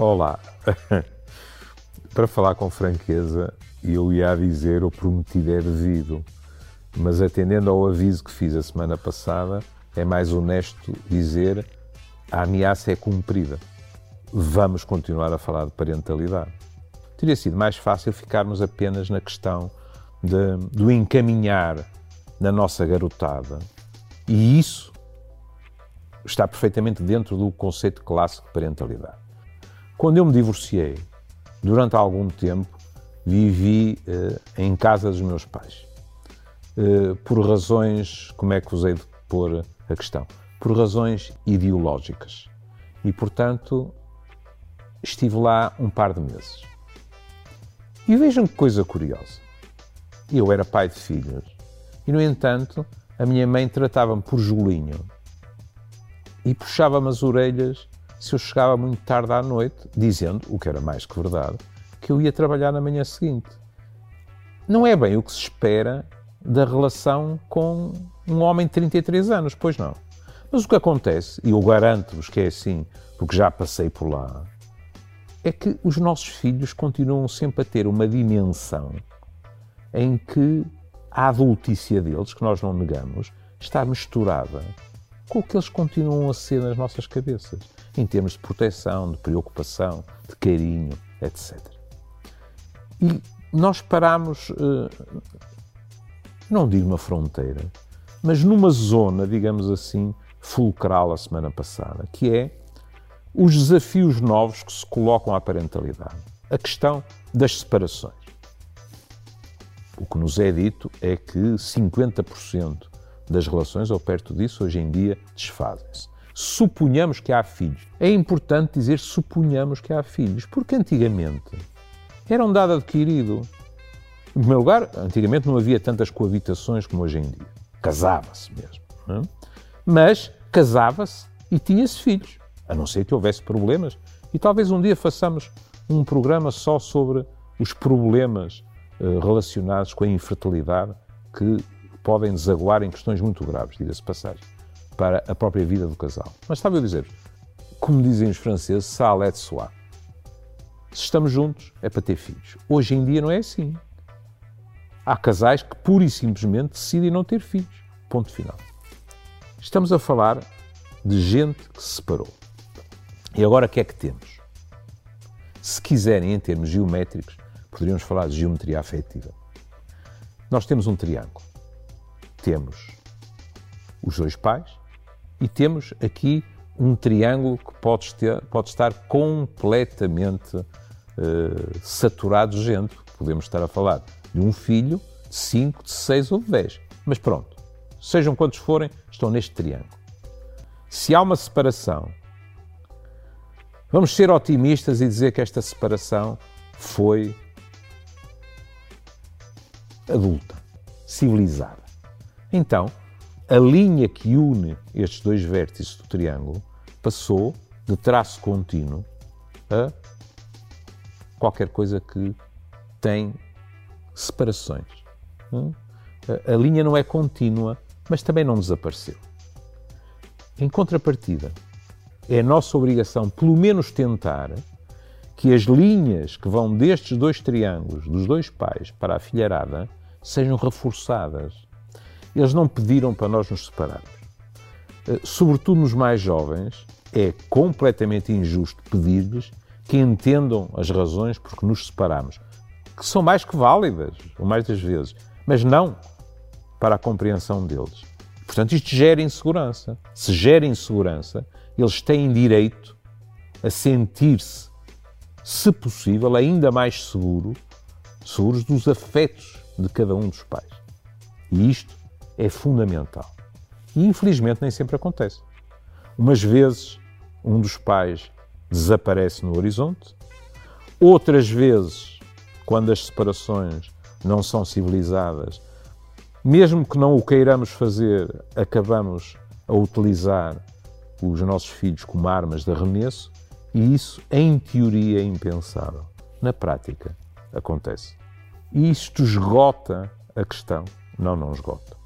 Olá. Para falar com franqueza, eu ia dizer o prometido é devido, mas atendendo ao aviso que fiz a semana passada, é mais honesto dizer a ameaça é cumprida. Vamos continuar a falar de parentalidade. Teria sido mais fácil ficarmos apenas na questão de, do encaminhar na nossa garotada. E isso está perfeitamente dentro do conceito clássico de parentalidade. Quando eu me divorciei, durante algum tempo, vivi uh, em casa dos meus pais. Uh, por razões, como é que usei de pôr a questão? Por razões ideológicas. E, portanto, estive lá um par de meses. E vejam que coisa curiosa. Eu era pai de filhos e, no entanto, a minha mãe tratava-me por Julinho e puxava-me as orelhas se eu chegava muito tarde à noite, dizendo, o que era mais que verdade, que eu ia trabalhar na manhã seguinte. Não é bem o que se espera da relação com um homem de 33 anos, pois não. Mas o que acontece, e eu garanto-vos que é assim, porque já passei por lá, é que os nossos filhos continuam sempre a ter uma dimensão em que a adultícia deles, que nós não negamos, está misturada com o que eles continuam a ser nas nossas cabeças, em termos de proteção, de preocupação, de carinho, etc. E nós paramos, eh, não digo uma fronteira, mas numa zona, digamos assim, fulcral a semana passada, que é os desafios novos que se colocam à parentalidade. A questão das separações. O que nos é dito é que 50% das relações, ou perto disso, hoje em dia, desfazem-se. Suponhamos que há filhos. É importante dizer suponhamos que há filhos, porque antigamente era um dado adquirido. Em primeiro lugar, antigamente não havia tantas coabitações como hoje em dia. Casava-se mesmo. É? Mas casava-se e tinha-se filhos, a não ser que houvesse problemas. E talvez um dia façamos um programa só sobre os problemas uh, relacionados com a infertilidade que podem desaguar em questões muito graves, diga-se passagem, para a própria vida do casal. Mas estava a dizer, como dizem os franceses, ça allait de soi. Se estamos juntos, é para ter filhos. Hoje em dia não é assim. Há casais que pura e simplesmente decidem não ter filhos. Ponto final. Estamos a falar de gente que se separou. E agora o que é que temos? Se quiserem, em termos geométricos, poderíamos falar de geometria afetiva. Nós temos um triângulo. Temos os dois pais e temos aqui um triângulo que pode, ter, pode estar completamente uh, saturado de gente. Podemos estar a falar de um filho, de 5, de 6 ou de 10. Mas pronto, sejam quantos forem, estão neste triângulo. Se há uma separação, vamos ser otimistas e dizer que esta separação foi adulta, civilizada. Então, a linha que une estes dois vértices do triângulo passou de traço contínuo a qualquer coisa que tem separações. Hum? A linha não é contínua, mas também não desapareceu. Em contrapartida, é nossa obrigação, pelo menos, tentar que as linhas que vão destes dois triângulos, dos dois pais, para a filharada, sejam reforçadas. Eles não pediram para nós nos separarmos. Eh, sobretudo nos mais jovens, é completamente injusto pedir-lhes que entendam as razões por que nos separamos, que são mais que válidas, ou mais das vezes, mas não para a compreensão deles. Portanto, isto gera insegurança. Se gera insegurança, eles têm direito a sentir-se, se possível, ainda mais seguro, seguros dos afetos de cada um dos pais. E isto é fundamental. E infelizmente nem sempre acontece. Umas vezes um dos pais desaparece no horizonte, outras vezes, quando as separações não são civilizadas, mesmo que não o queiramos fazer, acabamos a utilizar os nossos filhos como armas de arremesso e isso, em teoria, é impensável. Na prática, acontece. E isto esgota a questão? Não, não esgota.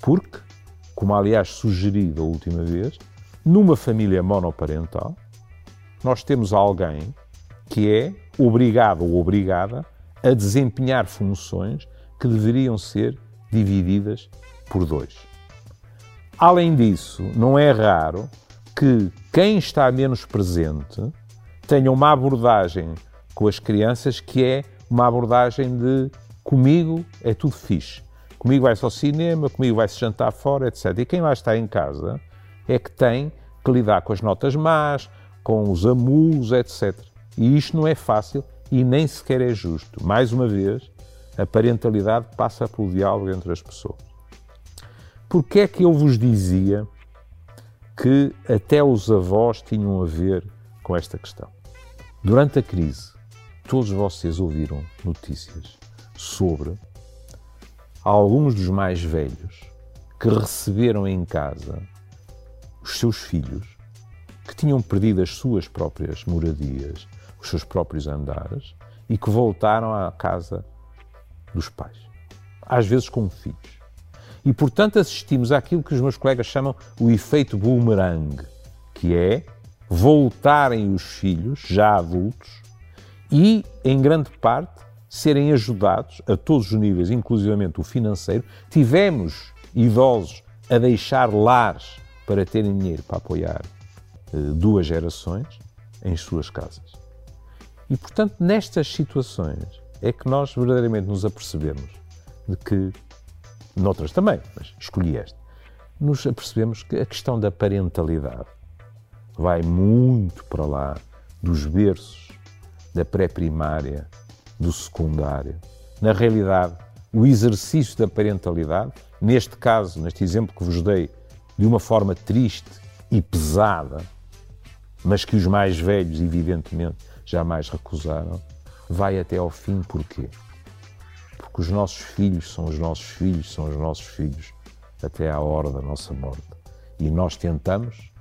Porque, como aliás sugeri da última vez, numa família monoparental, nós temos alguém que é obrigado ou obrigada a desempenhar funções que deveriam ser divididas por dois. Além disso, não é raro que quem está menos presente tenha uma abordagem com as crianças que é uma abordagem de comigo é tudo fixe. Comigo vai-se ao cinema, comigo vai-se jantar fora, etc. E quem lá está em casa é que tem que lidar com as notas más, com os amulos, etc. E isto não é fácil e nem sequer é justo. Mais uma vez, a parentalidade passa pelo diálogo entre as pessoas. Porquê é que eu vos dizia que até os avós tinham a ver com esta questão? Durante a crise, todos vocês ouviram notícias sobre alguns dos mais velhos que receberam em casa os seus filhos que tinham perdido as suas próprias moradias, os seus próprios andares e que voltaram à casa dos pais, às vezes com filhos. E, portanto, assistimos àquilo que os meus colegas chamam o efeito boomerang, que é voltarem os filhos, já adultos, e, em grande parte, serem ajudados a todos os níveis, inclusivamente o financeiro. Tivemos idosos a deixar lares para terem dinheiro para apoiar eh, duas gerações em suas casas. E, portanto, nestas situações é que nós verdadeiramente nos apercebemos de que, noutras também, mas escolhi esta, nos apercebemos que a questão da parentalidade vai muito para lá dos berços da pré-primária, do secundário. Na realidade, o exercício da parentalidade, neste caso, neste exemplo que vos dei, de uma forma triste e pesada, mas que os mais velhos, evidentemente, jamais recusaram, vai até ao fim porquê? Porque os nossos filhos são os nossos filhos, são os nossos filhos até à hora da nossa morte. E nós tentamos,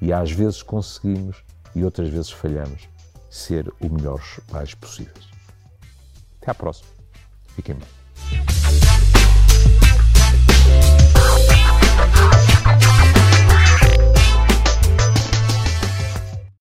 e às vezes conseguimos, e outras vezes falhamos ser o melhores pais possíveis. Até a próxima. Fiquem bem.